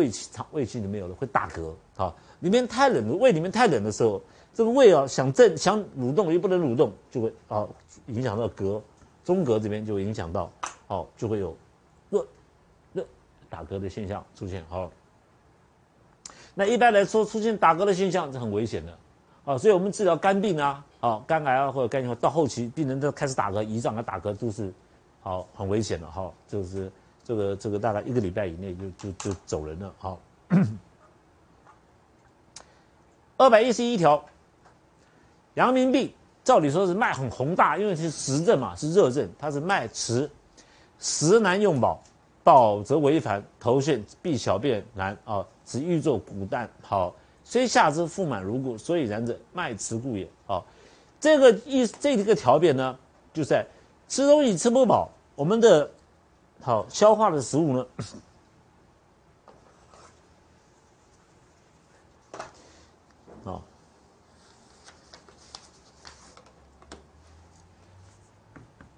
胃气肠胃气里面有了，会打嗝啊。里面太冷了，胃里面太冷的时候，这个胃啊想震想蠕动又不能蠕动，就会啊影响到膈中膈这边就会影响到，哦就会有热热打嗝的现象出现。好，那一般来说出现打嗝的现象是很危险的，啊，所以我们治疗肝病啊，啊肝癌啊或者肝硬化到后期病人都开始打嗝，胰脏啊打嗝都是好很危险的哈，就是。这个这个大概一个礼拜以内就就就走人了。好，二百一十一条，阳明病照理说是脉很宏大，因为是实症嘛，是热症，它是脉迟，时难用饱，饱则为烦，头眩，必小便难啊，只欲作古淡。好，虽下肢腹满如故，所以然者，脉迟故也。好，这个意这个条变呢，就在吃东西吃不饱，我们的。好，消化的食物呢？好，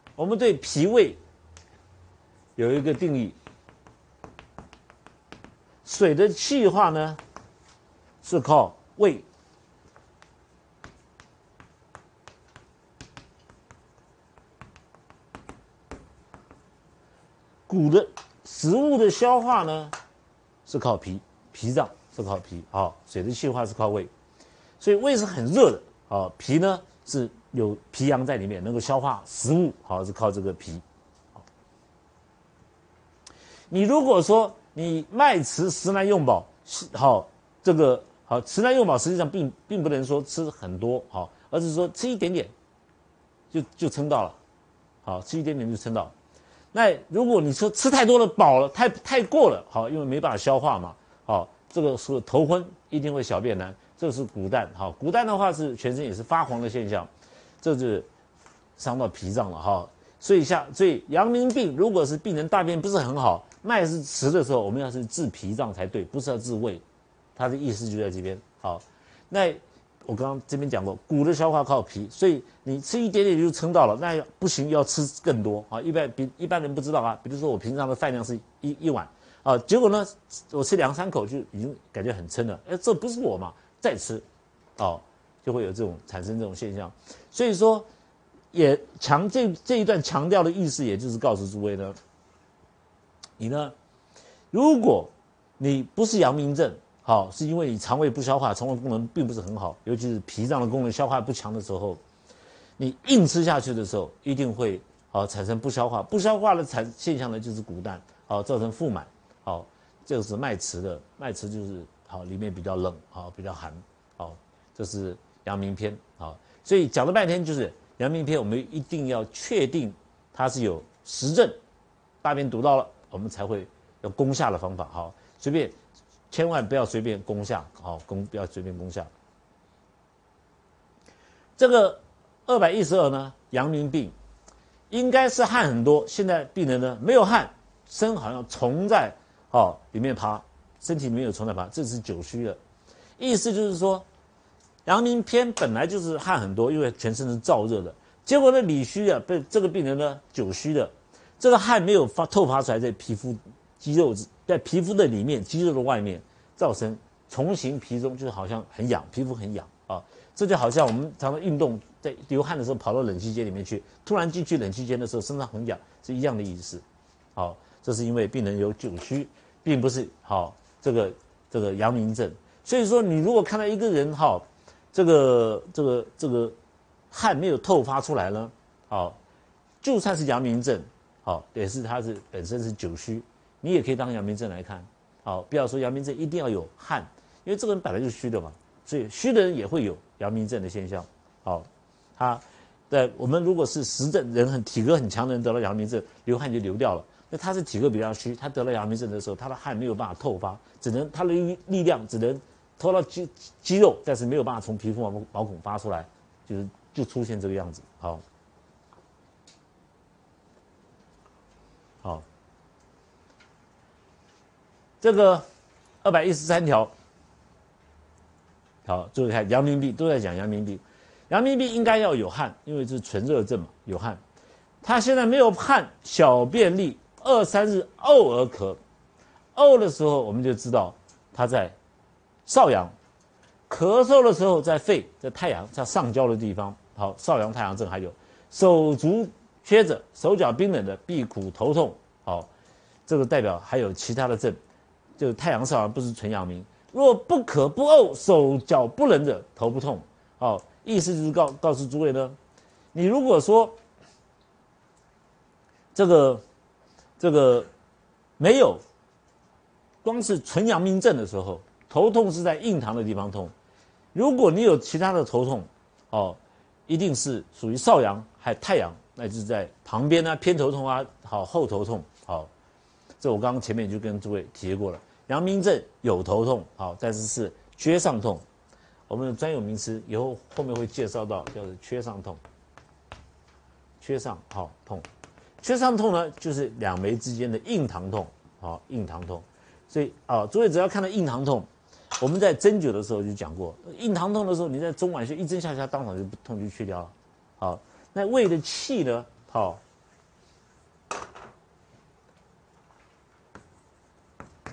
我们对脾胃有一个定义：水的气化呢是靠胃。骨的食物的消化呢，是靠脾，脾脏是靠脾，好，水的气化是靠胃，所以胃是很热的，好，脾呢是有脾阳在里面，能够消化食物，好，是靠这个脾。你如果说你脉迟食难用饱，好，这个好食难用饱，实际上并并不能说吃很多，好，而是说吃一点点，就就撑到了，好，吃一点点就撑到了。那如果你说吃太多了，饱了，太太过了，好，因为没办法消化嘛，好，这个是头昏，一定会小便难，这是骨淡，好，骨淡的话是全身也是发黄的现象，这是伤到脾脏了哈，所以像所以阳明病如果是病人大便不是很好，脉是迟的时候，我们要是治脾脏才对，不是要治胃，他的意思就在这边，好，那。我刚刚这边讲过，骨的消化靠脾，所以你吃一点点就撑到了，那不行，要吃更多啊！一般比一般人不知道啊，比如说我平常的饭量是一一碗啊，结果呢，我吃两三口就已经感觉很撑了，哎，这不是我嘛？再吃，哦，就会有这种产生这种现象。所以说，也强这这一段强调的意思，也就是告诉诸位呢，你呢，如果你不是阳明症。好，是因为你肠胃不消化，肠胃功能并不是很好，尤其是脾脏的功能消化不强的时候，你硬吃下去的时候，一定会好产生不消化，不消化的产现象呢就是骨蛋，好造成腹满，好这个是脉迟的，脉迟就是好里面比较冷，好比较寒，好这是阳明篇，好所以讲了半天就是阳明篇，我们一定要确定它是有实证，大便堵到了，我们才会有攻下的方法，好随便。千万不要随便攻下，好攻不要随便攻下。这个二百一十二呢，阳明病应该是汗很多，现在病人呢没有汗，身好像虫在哦里面爬，身体里面有虫在爬，这是久虚的。意思就是说，阳明篇本来就是汗很多，因为全身是燥热的，结果呢里虚啊，被这个病人呢久虚的，这个汗没有发透发出来，在皮肤。肌肉在皮肤的里面，肌肉的外面，造成重形皮中，就是好像很痒，皮肤很痒啊。这就好像我们常常运动在流汗的时候，跑到冷气间里面去，突然进去冷气间的时候，身上很痒，是一样的意思。好，这是因为病人有久虚，并不是好这个这个阳明症。所以说，你如果看到一个人哈，这个这个这个汗没有透发出来呢，好，就算是阳明症，好也是他是本身是久虚。你也可以当阳明症来看，好，不要说阳明症一定要有汗，因为这个人本来就是虚的嘛，所以虚的人也会有阳明症的现象，好，他，对，我们如果是实症人很体格很强的人得了阳明症，流汗就流掉了，那他是体格比较虚，他得了阳明症的时候，他的汗没有办法透发，只能他的力量只能透到肌肌肉，但是没有办法从皮肤毛毛孔发出来，就是就出现这个样子，好。这个二百一十三条，好，注意看，阳明病都在讲阳明病，阳明病应该要有汗，因为是纯热症嘛，有汗。他现在没有汗，小便利，二三日呕而咳，呕的时候我们就知道它在少阳，咳嗽的时候在肺，在太阳在上焦的地方。好，少阳太阳症还有手足缺者，手脚冰冷的，闭苦头痛。好，这个代表还有其他的症，就是太阳少阳不是纯阳明。若不渴不呕，手脚不冷者，头不痛。好，意思就是告告诉诸位呢，你如果说这个这个没有，光是纯阳明症的时候，头痛是在印堂的地方痛。如果你有其他的头痛，哦，一定是属于少阳还太阳，那就是在旁边呢，偏头痛啊，好后头痛，好，这我刚刚前面就跟诸位提过了。阳明症有头痛，好，但是是缺上痛。我们的专有名词以后后面会介绍到，叫做缺上痛。缺上好痛，缺上痛呢，就是两眉之间的硬糖痛，好硬糖痛。所以啊，诸位只要看到硬糖痛，我们在针灸的时候就讲过，硬糖痛的时候，你在中脘穴一针下去，当场就痛就去掉了。好，那胃的气呢？好。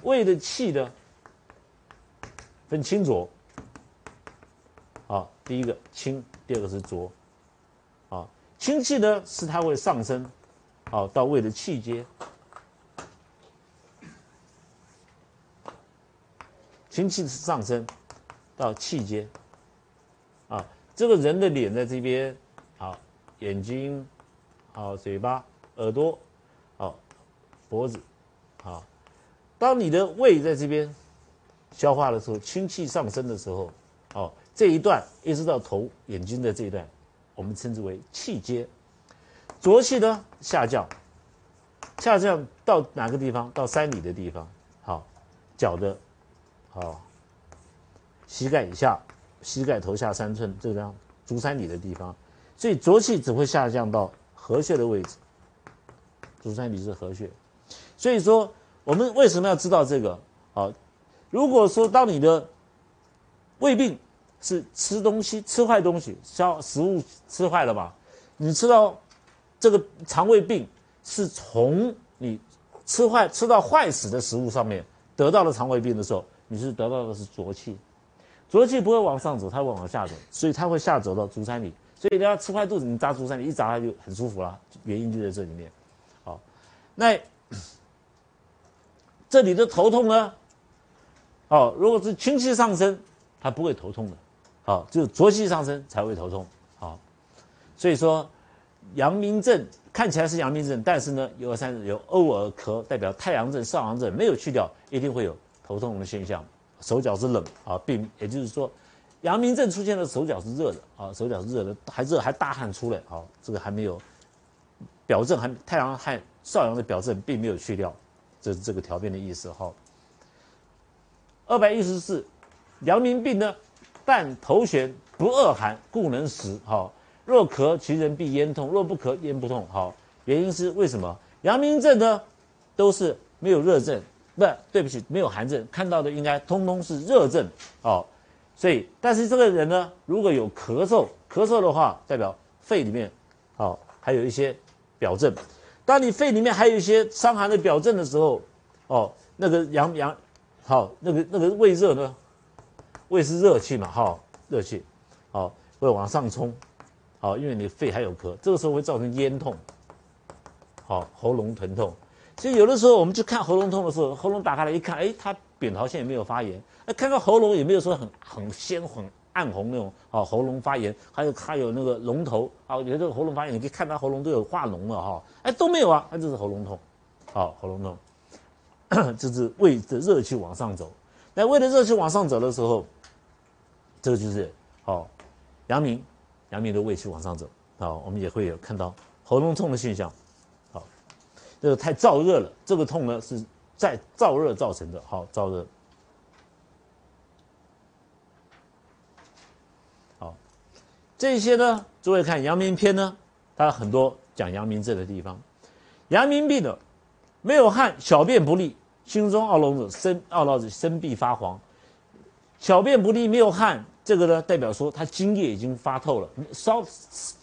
胃的气呢，分清浊。好，第一个清，第二个是浊。好，清气呢是它会上升，好到胃的气阶。清气是上升到气阶。啊，这个人的脸在这边，好，眼睛，好，嘴巴，耳朵，好，脖子，好。当你的胃在这边消化的时候，清气上升的时候，哦，这一段一直到头眼睛的这一段，我们称之为气阶。浊气呢下降，下降到哪个地方？到三里的地方，好，脚的，好，膝盖以下，膝盖头下三寸这张足三里的地方，所以浊气只会下降到合穴的位置。足三里是合穴，所以说。我们为什么要知道这个？好，如果说当你的胃病是吃东西吃坏东西，消食物吃坏了吧？你吃到这个肠胃病是从你吃坏吃到坏死的食物上面得到了肠胃病的时候，你是得到的是浊气，浊气不会往上走，它会往下走，所以它会下走到足三里。所以你要吃坏肚子，你扎足三里，一扎它就很舒服了。原因就在这里面。好，那。这里的头痛呢，哦，如果是清气上升，它不会头痛的，好，只有浊气上升才会头痛，好，所以说阳明症看起来是阳明症，但是呢，有二三有呕而咳，代表太阳症、少阳症没有去掉，一定会有头痛的现象，手脚是冷啊，并也就是说，阳明症出现的手脚是热的。啊，手脚是热的，还热还大汗出来，啊，这个还没有表症，还太阳和少阳的表症并没有去掉。这是这个条变的意思哈。二百一十四，阳明病呢，但头悬不恶寒，故能食。哈，若咳，其人必咽痛；若不咳，咽不痛。好，原因是为什么？阳明症呢，都是没有热症，不，对不起，没有寒症。看到的应该通通是热症。好，所以，但是这个人呢，如果有咳嗽，咳嗽的话，代表肺里面，好，还有一些表症。当你肺里面还有一些伤寒的表症的时候，哦，那个阳阳，好，那个那个胃热呢，胃是热气嘛，好，热气，好，会往上冲，好，因为你肺还有咳，这个时候会造成咽痛，好，喉咙疼痛。所以有的时候我们去看喉咙痛的时候，喉咙打开来一看，哎，它扁桃腺也没有发炎，哎，看看喉咙也没有说很很鲜红。暗红那种啊，喉咙发炎，还有还有那个龙头啊，有这个喉咙发炎，你可以看他喉咙都有化脓了哈，哎都没有啊，那就是喉咙痛，好喉咙痛，就是胃的热气往上走，那胃的热气往上走的时候，这个就是好阳明，阳明的胃气往上走，好我们也会有看到喉咙痛的现象，好这个太燥热了，这个痛呢是在燥热造成的，好燥热。这些呢，诸位看阳明篇呢，它很多讲阳明症的地方。阳明病的没有汗，小便不利，心中懊恼者身懊恼者身必发黄。小便不利，没有汗，这个呢代表说他津液已经发透了，烧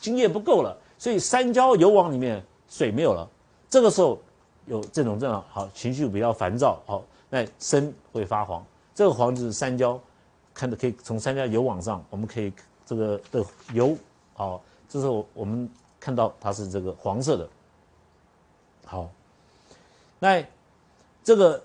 津液不够了，所以三焦油往里面水没有了。这个时候有这种症状，好情绪比较烦躁，好那身会发黄，这个黄就是三焦，看的可以从三焦油往上，我们可以这个的油，好，这是我我们看到它是这个黄色的，好，那这个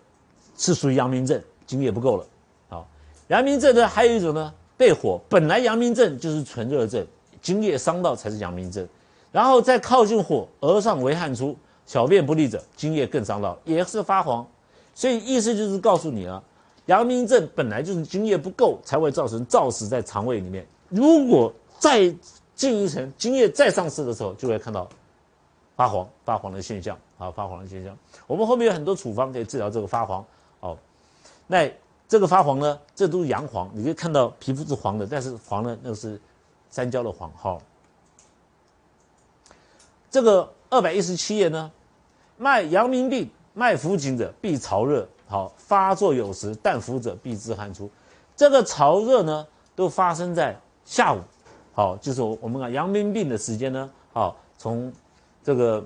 是属于阳明症，津液不够了，好，阳明症呢还有一种呢，被火，本来阳明症就是纯热症，津液伤到才是阳明症，然后再靠近火，额上为汗出。小便不利者，津液更伤到，也是发黄，所以意思就是告诉你啊，阳明症本来就是津液不够才会造成燥死在肠胃里面。如果再进一层，津液再上市的时候，就会看到发黄、发黄的现象啊，发黄的现象。我们后面有很多处方可以治疗这个发黄哦。那这个发黄呢，这都是阳黄，你可以看到皮肤是黄的，但是黄的那是三焦的黄。好，这个二百一十七页呢。脉阳明病，脉浮紧者必潮热，好发作有时，但浮者必自汗出。这个潮热呢，都发生在下午，好，就是我我们讲阳明病的时间呢，好从这个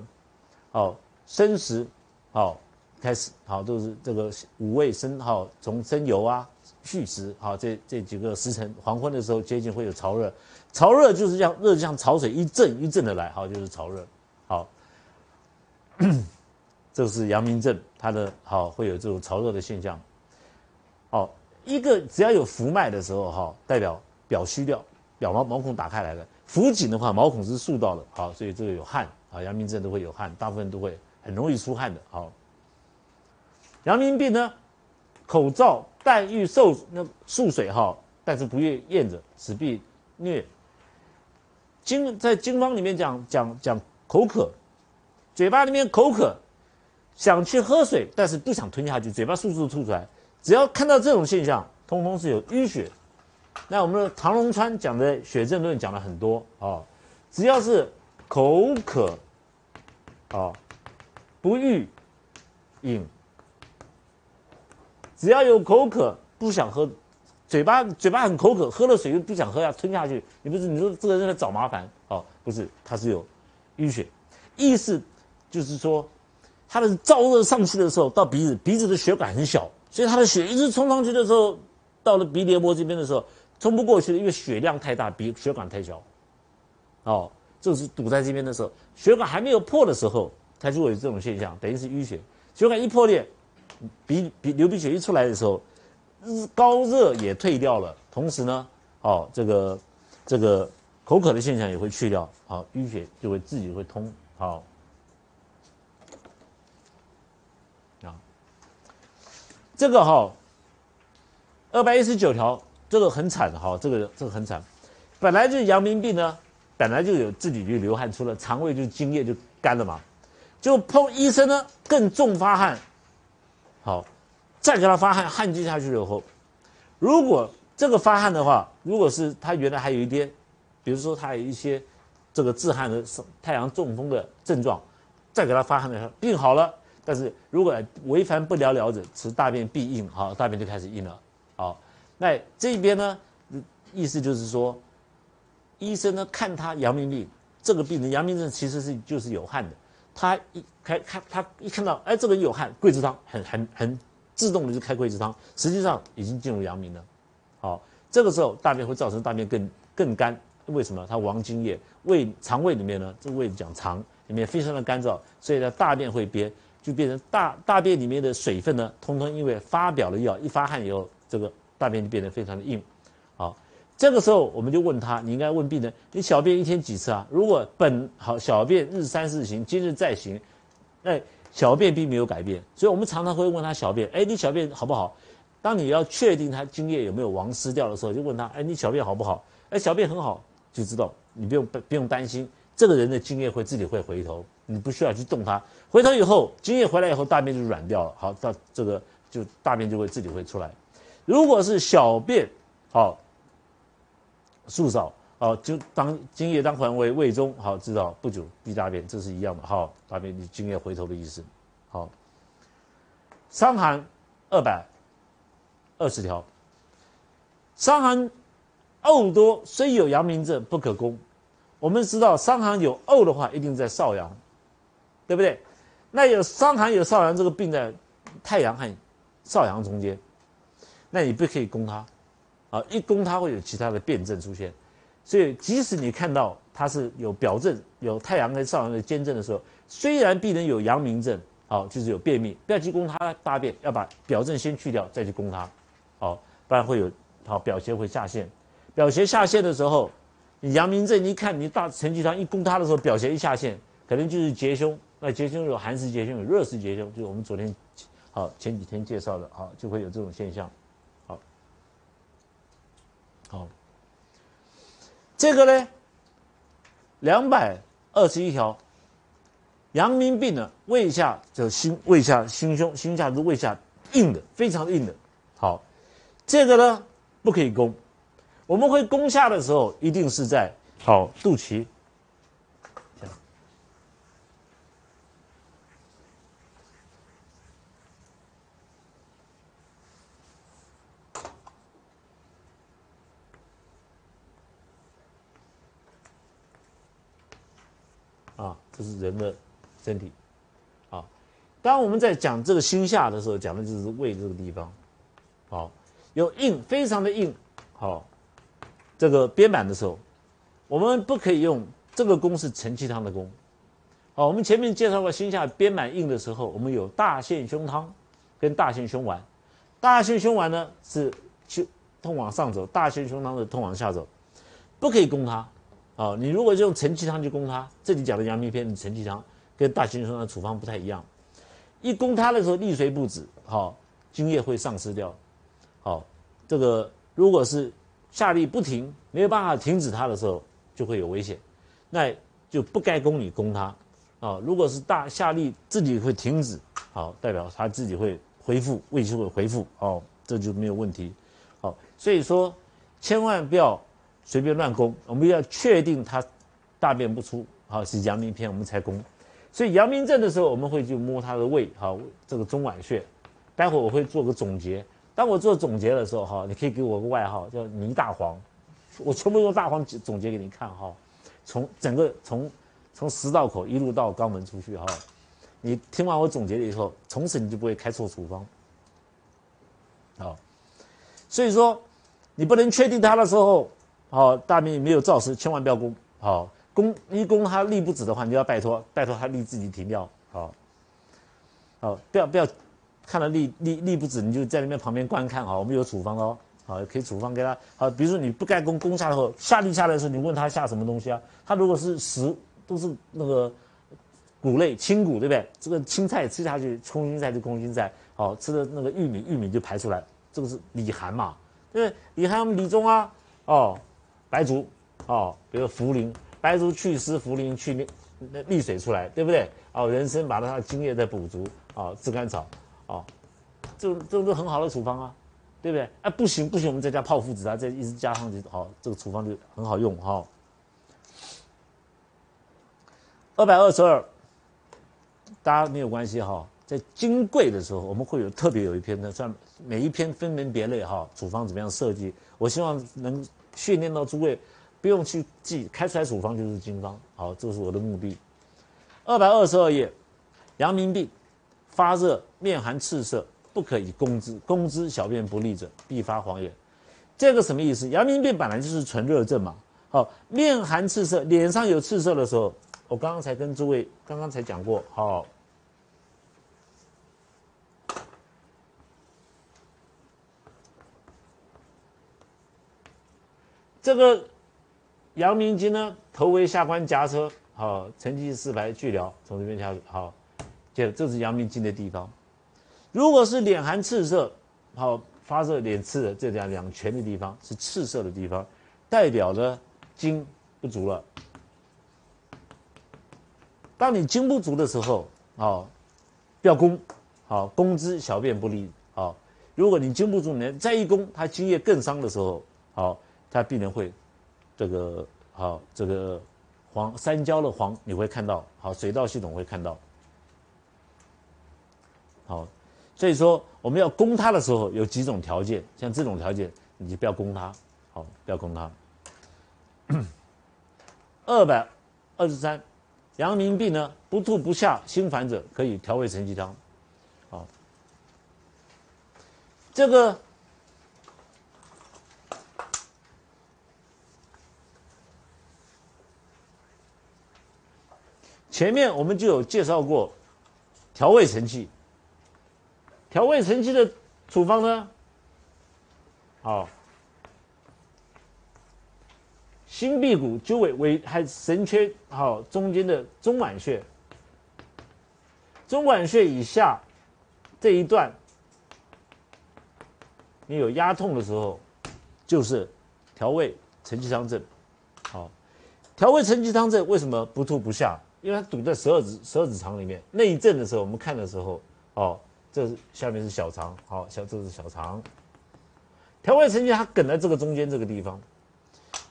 好申时好开始，好都是这个五味申好从申酉啊戌时好这这几个时辰，黄昏的时候接近会有潮热，潮热就是像热像潮水一阵一阵的来，好就是潮热，好。这是阳明症，它的好会有这种潮热的现象。好，一个只要有浮脉的时候，哈，代表表虚掉，表毛毛孔打开来了。浮紧的话，毛孔是竖到的，好，所以这个有汗，啊，阳明症都会有汗，大部分都会很容易出汗的。好，阳明病呢，口燥，但欲受那漱水，哈，但是不愿咽着，此必虐。经在经方里面讲讲讲口渴，嘴巴里面口渴。想去喝水，但是不想吞下去，嘴巴速速吐出来。只要看到这种现象，通通是有淤血。那我们的唐龙川讲的血症论讲了很多啊，只要是口渴，啊，不欲饮，只要有口渴不想喝，嘴巴嘴巴很口渴，喝了水又不想喝要吞下去，你不是你说这个人在找麻烦哦？不是，他是有淤血，意思就是说。他的燥热上去的时候，到鼻子，鼻子的血管很小，所以他的血一直冲上去的时候，到了鼻黏膜这边的时候，冲不过去的，因为血量太大，鼻血管太小。哦，这是堵在这边的时候，血管还没有破的时候，它就会有这种现象，等于是淤血。血管一破裂，鼻鼻流鼻血一出来的时候，高热也退掉了，同时呢，哦，这个这个口渴的现象也会去掉，好，淤血就会自己会通，好。这个哈，二百一十九条，这个很惨哈，这个这个很惨，本来就是阳明病呢，本来就有自己就流汗出了，肠胃就津液就干了嘛，就碰医生呢更重发汗，好，再给他发汗，汗积下去了以后，如果这个发汗的话，如果是他原来还有一点，比如说他有一些这个自汗的太阳中风的症状，再给他发汗的时候，病好了。但是如果违反不了了者，此大便必硬，好，大便就开始硬了，好，那这边呢，意思就是说，医生呢看他阳明病，这个病人阳明症其实是就是有汗的，他一开看他一看到，哎，这个人有汗，桂枝汤很很很自动的就开桂枝汤，实际上已经进入阳明了，好，这个时候大便会造成大便更更干，为什么？它亡津液，胃肠胃里面呢，这个胃讲肠里面非常的干燥，所以呢大便会憋。就变成大大便里面的水分呢，通通因为发表了药，一发汗以后，这个大便就变得非常的硬。好，这个时候我们就问他，你应该问病人，你小便一天几次啊？如果本好小便日三四行，今日再行，那小便并没有改变，所以我们常常会问他小便，哎，你小便好不好？当你要确定他精液有没有亡失掉的时候，就问他，哎，你小便好不好？哎，小便很好，就知道你不用不用担心，这个人的精液会自己会回头。你不需要去动它，回头以后，精液回来以后，大便就软掉了。好，到这个就大便就会自己会出来。如果是小便好，数少好，就当精液当还为胃中好，知道不久必大便，这是一样的。好，大便你精液回头的意思。好，伤寒二百二十条，伤寒呕多，虽有阳明症，不可攻。我们知道伤寒有呕的话，一定在少阳。对不对？那有伤寒有少阳这个病在太阳和少阳中间，那你不可以攻它，啊，一攻它会有其他的辩证出现，所以即使你看到它是有表症，有太阳跟少阳的兼症的时候，虽然病人有阳明症，好，就是有便秘，不要去攻它大便，要把表症先去掉再去攻它，好，不然会有好表邪会下陷，表邪下陷的时候，你阳明症，一看你大承气汤一攻它的时候，表邪一下陷，可能就是结胸，那结胸有寒湿结胸，有热湿结胸，就是我们昨天。好，前几天介绍的，好就会有这种现象，好，这个呢，两百二十一条，阳明病呢，胃下就心胃下心胸心下是胃下硬的，非常硬的，好，这个呢不可以攻，我们会攻下的时候，一定是在好肚脐。啊，这是人的身体，啊，当我们在讲这个心下的时候，讲的就是胃这个地方，好，有硬，非常的硬，好，这个编板的时候，我们不可以用这个功是承气汤的功，好，我们前面介绍过心下编板硬的时候，我们有大陷胸汤跟大陷胸丸，大陷胸丸呢是去通往上走，大陷胸汤是通往下走，不可以攻它。哦，你如果用承气汤去攻它，这里讲的阳明篇的承气汤跟大行胸的处方不太一样。一攻它的时候，利水不止，好，津液会丧失掉。好，这个如果是下力不停，没有办法停止它的时候，就会有危险，那就不该攻你攻它。啊，如果是大下力自己会停止，好，代表它自己会恢复，胃就会恢复，哦，这就没有问题。好，所以说千万不要。随便乱攻，我们要确定他大便不出，好是阳明篇，我们才攻。所以阳明症的时候，我们会去摸他的胃，好这个中脘穴。待会我会做个总结。当我做总结的时候，哈，你可以给我个外号叫倪大黄，我全部用大黄总结给你看，哈。从整个从从食道口一路到肛门出去，哈。你听完我总结了以后，从此你就不会开错处方。好，所以说你不能确定他的时候。好，大便没有燥湿，千万不要攻。好，攻一攻它力不止的话，你就要拜托，拜托它力自己停掉。好，好，不要不要看到力力力不止，你就在那边旁边观看。好，我们有处方哦，好，可以处方给他。好，比如说你不该攻，攻下来后下力下来的时候，你问他下什么东西啊？他如果是食，都是那个谷类青谷，对不对？这个青菜吃下去，空心菜就空心菜。好，吃的那个玉米，玉米就排出来。这个是里寒嘛？对不对？里寒我们理中啊，哦。白术，哦，比如茯苓，白术去湿，茯苓去那那利水出来，对不对？哦，人参把它的津液再补足，哦，炙甘草，哦，这这都很好的处方啊，对不对？哎，不行不行，我们再加泡附子啊，再一直加上去，好，这个处方就很好用哈。二百二十二，大家没有关系哈，在金贵的时候，我们会有特别有一篇的，算每一篇分门别类哈，处方怎么样设计？我希望能。训练到诸位不用去记，开出来处方就是经方。好，这是我的目的。二百二十二页，阳明病，发热，面寒赤色，不可以攻之。攻之，小便不利者，必发黄眼。这个什么意思？阳明病本来就是纯热症嘛。好，面寒赤色，脸上有赤色的时候，我刚刚才跟诸位刚刚才讲过。好。这个阳明经呢，头为下关夹车，好，承气四排俱疗，从这边下好，这这是阳明经的地方。如果是脸寒赤色，好发热脸赤的这两两拳的地方是赤色的地方，代表着精不足了。当你精不足的时候，好，不要攻，好攻之小便不利，好，如果你精不足，你再一攻，它精液更伤的时候，好。他必然会，这个好，这个黄三焦的黄你会看到，好水道系统会看到，好，所以说我们要攻它的时候有几种条件，像这种条件你就不要攻它，好不要攻它。二百二十三，阳明病呢不吐不下心烦者可以调味承气汤，好，这个前面我们就有介绍过调味承气。调味承气的处方呢，好，心臂骨鸠尾尾还神阙好中间的中脘穴，中脘穴以下这一段，你有压痛的时候，就是调味承气汤证。好，调味承气汤证为什么不吐不下？因为它堵在十二指十二指肠里面。内症的时候，我们看的时候，哦。这是下面是小肠，好，小这是小肠。调味承气它梗在这个中间这个地方，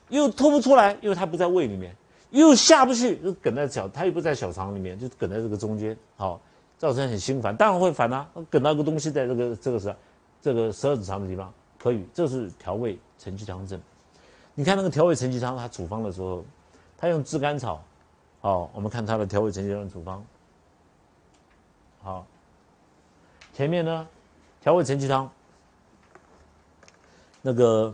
又吐不出来，因为它不在胃里面，又下不去，又梗在小，它又不在小肠里面，就梗在这个中间，好，造成很心烦，当然会烦啊，梗到一个东西在这个这个是这个十二指肠的地方，可以，这是调味承气汤症。你看那个调味承气汤，它处方的时候，它用炙甘草，好，我们看它的调味承气汤处方，好。前面呢，调味承气汤，那个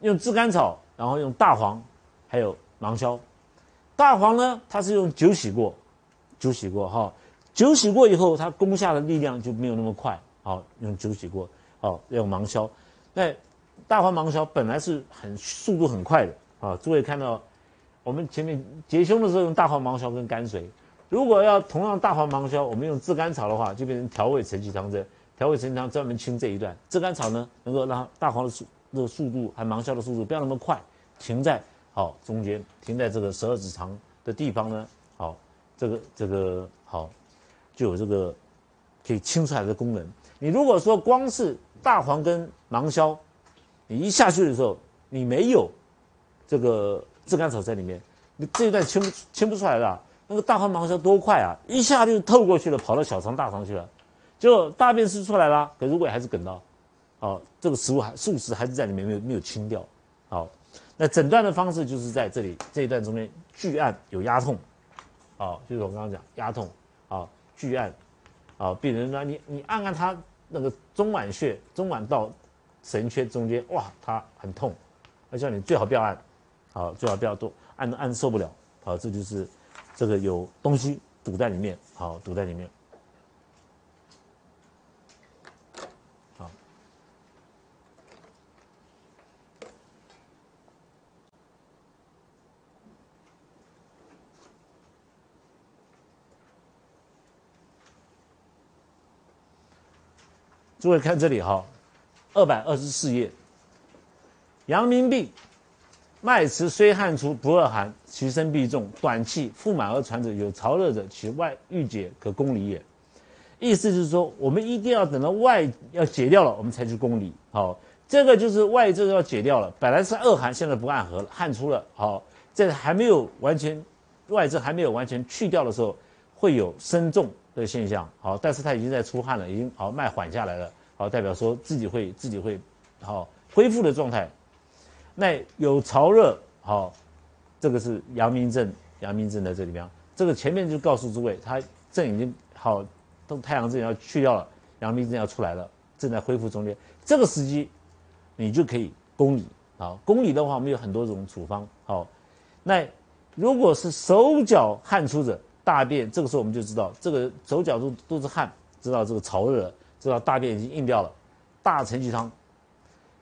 用炙甘草，然后用大黄，还有芒硝。大黄呢，它是用酒洗过，酒洗过哈，酒洗过以后，它攻下的力量就没有那么快。好，用酒洗过，好用芒硝。那大黄芒硝本来是很速度很快的啊。诸位看到，我们前面结胸的时候用大黄芒硝跟甘水。如果要同样大黄芒硝，我们用炙甘草的话，就变成调味承气汤针。调味承气汤专门清这一段。炙甘草呢，能够让大黄的速那个速度，还芒硝的速度不要那么快，停在好中间，停在这个十二指肠的地方呢。好，这个这个好，就有这个可以清出来的功能。你如果说光是大黄跟芒硝，你一下去的时候，你没有这个炙甘草在里面，你这一段清不清不出来的。那个大黄芒硝多快啊！一下就透过去了，跑到小肠、大肠去了，就大便是出来了，可是胃还是梗到，哦，这个食物还素食还是在里面没有没有清掉，好，那诊断的方式就是在这里这一段中间巨按有压痛，哦，就是我刚刚讲压痛，啊，巨按，啊，病人呢你你按按他那个中脘穴、中脘到神阙中间，哇，他很痛，而且你最好不要按，好，最好不要多按按受不了，好，这就是。这个有东西堵在里面，好，堵在里面，好。诸位看这里哈，二百二十四页，阳明病。脉迟虽汗出不恶寒，其身必重，短气腹满而喘者，有潮热者，其外郁结可攻里也。意思就是说，我们一定要等到外要解掉了，我们才去攻里。好，这个就是外症要解掉了，本来是恶寒，现在不暗合了，汗出了。好，在还没有完全外症还没有完全去掉的时候，会有身重的现象。好，但是他已经在出汗了，已经好脉缓下来了。好，代表说自己会自己会好恢复的状态。那有潮热，好，这个是阳明症，阳明症在这里面。这个前面就告诉诸位，他症已经好，都太阳症要去掉了，阳明症要出来了，正在恢复中间。这个时机，你就可以攻里啊。攻里的话，我们有很多种处方。好，那如果是手脚汗出者，大便这个时候我们就知道，这个手脚都都是汗，知道这个潮热，知道大便已经硬掉了。大承气汤，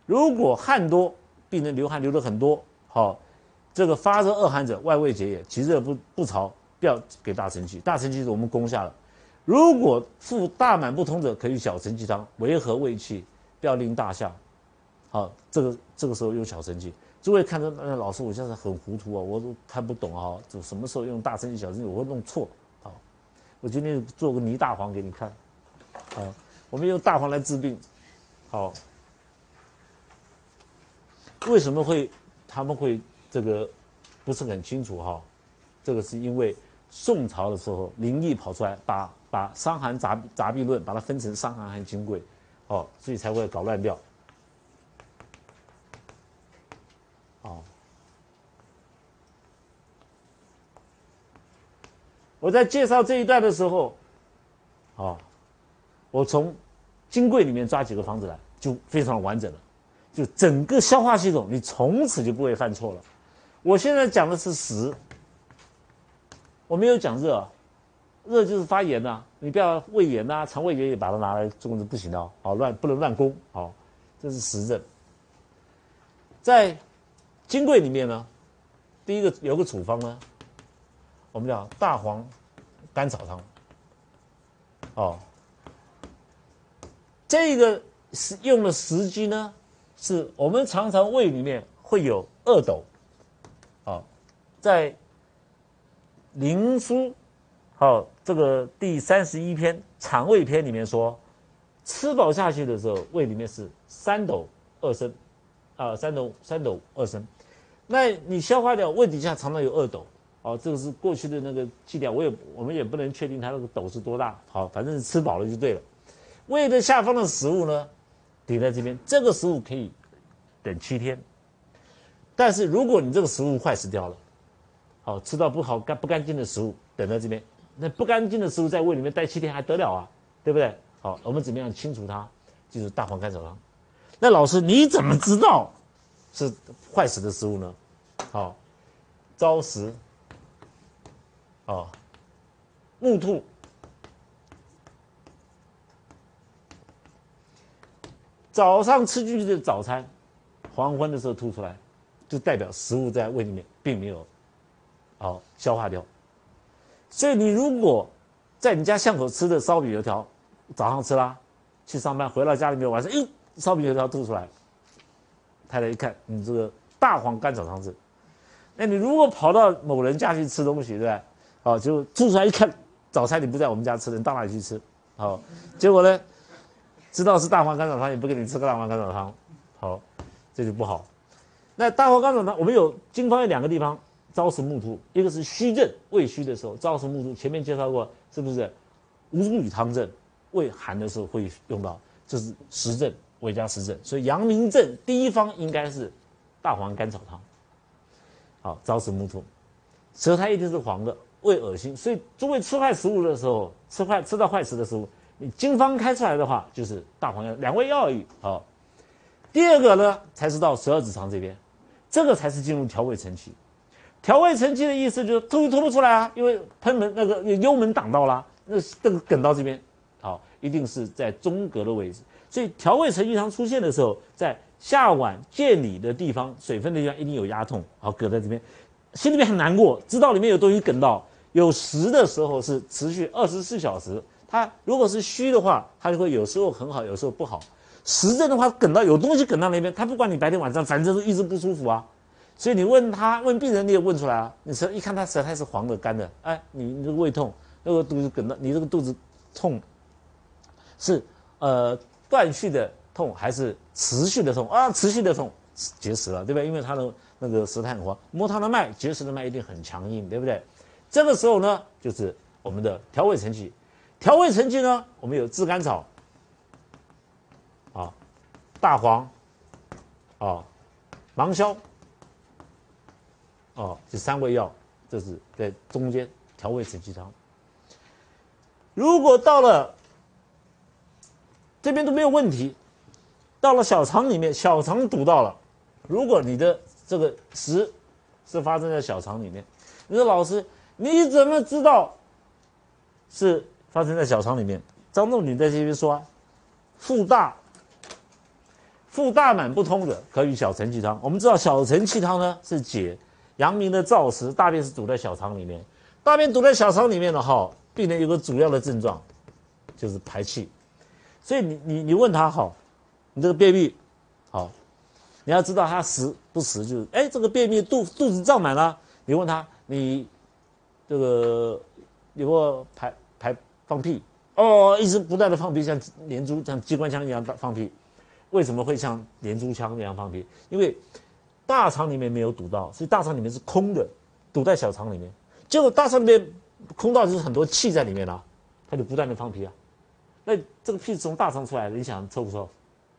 如果汗多。病人流汗流的很多，好，这个发热恶寒者，外味结也，其热不不潮，不要给大承气。大承气是我们攻下了。如果腹大满不通者，可以小承气汤，维和胃气，不要令大下。好，这个这个时候用小承气。诸位看着，呃，老师，我现在很糊涂啊，我都看不懂啊，就什么时候用大承气、小承气，我会弄错。好，我今天做个泥大黄给你看。好，我们用大黄来治病。好。为什么会他们会这个不是很清楚哈？这个是因为宋朝的时候林毅跑出来把把《伤寒杂杂病论》把它分成伤寒和金匮，哦，所以才会搞乱掉。哦，我在介绍这一段的时候，哦，我从金匮里面抓几个方子来。就非常完整了，就整个消化系统你从此就不会犯错了。我现在讲的是食，我没有讲热，热就是发炎呐，你不要胃炎呐、肠胃炎也把它拿来做是不行的哦，好乱不能乱攻，好，这是实症。在金匮里面呢，第一个有个处方呢，我们叫大黄甘草汤，哦，这个是用的时机呢，是我们常常胃里面会有恶斗，啊，在灵枢，好这个第三十一篇肠胃篇里面说，吃饱下去的时候，胃里面是三斗二升，啊，三斗三斗二升，那你消化掉，胃底下常常有二斗，哦，这个是过去的那个剂量，我也我们也不能确定它那个斗是多大，好，反正是吃饱了就对了。胃的下方的食物呢，顶在这边，这个食物可以等七天，但是如果你这个食物坏死掉了，好吃到不好干不干净的食物等在这边，那不干净的食物在胃里面待七天还得了啊，对不对？好，我们怎么样清除它？就是大黄甘草汤。那老师你怎么知道是坏死的食物呢？好，糟食，哦，木兔。早上吃进去的早餐，黄昏的时候吐出来，就代表食物在胃里面并没有好消化掉。所以你如果在你家巷口吃的烧饼油条，早上吃啦，去上班回到家里面晚上，咦，烧饼油条吐出来，太太一看，你这个大黄甘草汤汁。那你如果跑到某人家去吃东西，对不对？好，就吐出来一看，早餐你不在我们家吃，你到哪里去吃？好，结果呢？知道是大黄甘草汤，也不给你吃个大黄甘草汤，好，这就不好。那大黄甘草汤，我们有经方有两个地方，朝食木兔，一个是虚症，胃虚的时候，朝食木兔，前面介绍过，是不是？吴茱萸汤症，胃寒的时候会用到，这是实症，胃加实症，所以阳明症第一方应该是大黄甘草汤。好，朝食木兔，舌苔一定是黄的，胃恶心，所以诸位吃坏食物的时候，吃坏吃到坏食的食物。你经方开出来的话，就是大黄药两味药而已。好，第二个呢，才是到十二指肠这边，这个才是进入调胃承气。调胃承气的意思就是吐吐不出来啊，因为喷门那个幽门挡到了，那这个梗到这边，好，一定是在中隔的位置。所以调胃承气常出现的时候，在下脘见里的地方，水分的地方一定有压痛，好，搁在这边，心里面很难过，知道里面有东西梗到，有实的时候是持续二十四小时。它如果是虚的话，它就会有时候很好，有时候不好。实症的话，梗到有东西梗到那边，它不管你白天晚上，反正都一直不舒服啊。所以你问他问病人，你也问出来啊。你舌一看他舌苔是黄的、干的，哎，你你这个胃痛，那个肚子梗到，你这个肚子痛是呃断续的痛还是持续的痛啊？持续的痛，结石了，对不对？因为他的那个舌苔很黄，摸他的脉，结石的脉一定很强硬，对不对？这个时候呢，就是我们的调胃承气。调味成剂呢？我们有炙甘草，啊，大黄，啊，芒硝，哦，这三味药，这是在中间调味承气汤。如果到了这边都没有问题，到了小肠里面，小肠堵到了，如果你的这个食是发生在小肠里面，你说老师你怎么知道是？发生在小肠里面，张仲景在这边说，啊腹大，腹大满不通的，可以小承气汤。我们知道小承气汤呢是解阳明的燥湿，大便是堵在小肠里面，大便堵在小肠里面的哈，病人有个主要的症状就是排气，所以你你你问他好，你这个便秘好，你要知道他实不实，就是哎这个便秘肚肚子胀满了，你问他你这个有没排排。放屁哦，一直不断的放屁，像连珠像机关枪一样放屁。为什么会像连珠枪那样放屁？因为大肠里面没有堵到，所以大肠里面是空的，堵在小肠里面。结果大肠里面空到就是很多气在里面了，他就不断的放屁啊。那这个屁是从大肠出来的，你想臭不臭？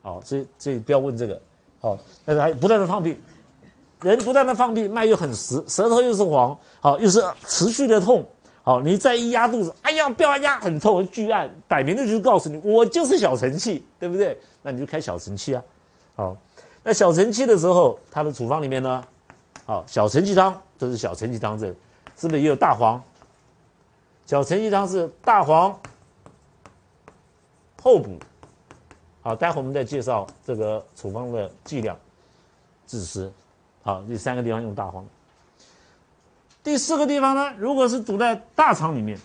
好，所以所以不要问这个。好，但是还不断的放屁，人不断的放屁，脉又很实，舌头又是黄，好，又是持续的痛。好，你再一压肚子，哎呀，不要压，很痛，巨按，摆明的就是告诉你，我就是小承气，对不对？那你就开小承气啊。好，那小承气的时候，它的处方里面呢，好，小承气汤，这是小承气汤，这是不是也有大黄？小承气汤是大黄、厚补。好，待会我们再介绍这个处方的剂量、治湿。好，第三个地方用大黄。第四个地方呢，如果是堵在大肠里面。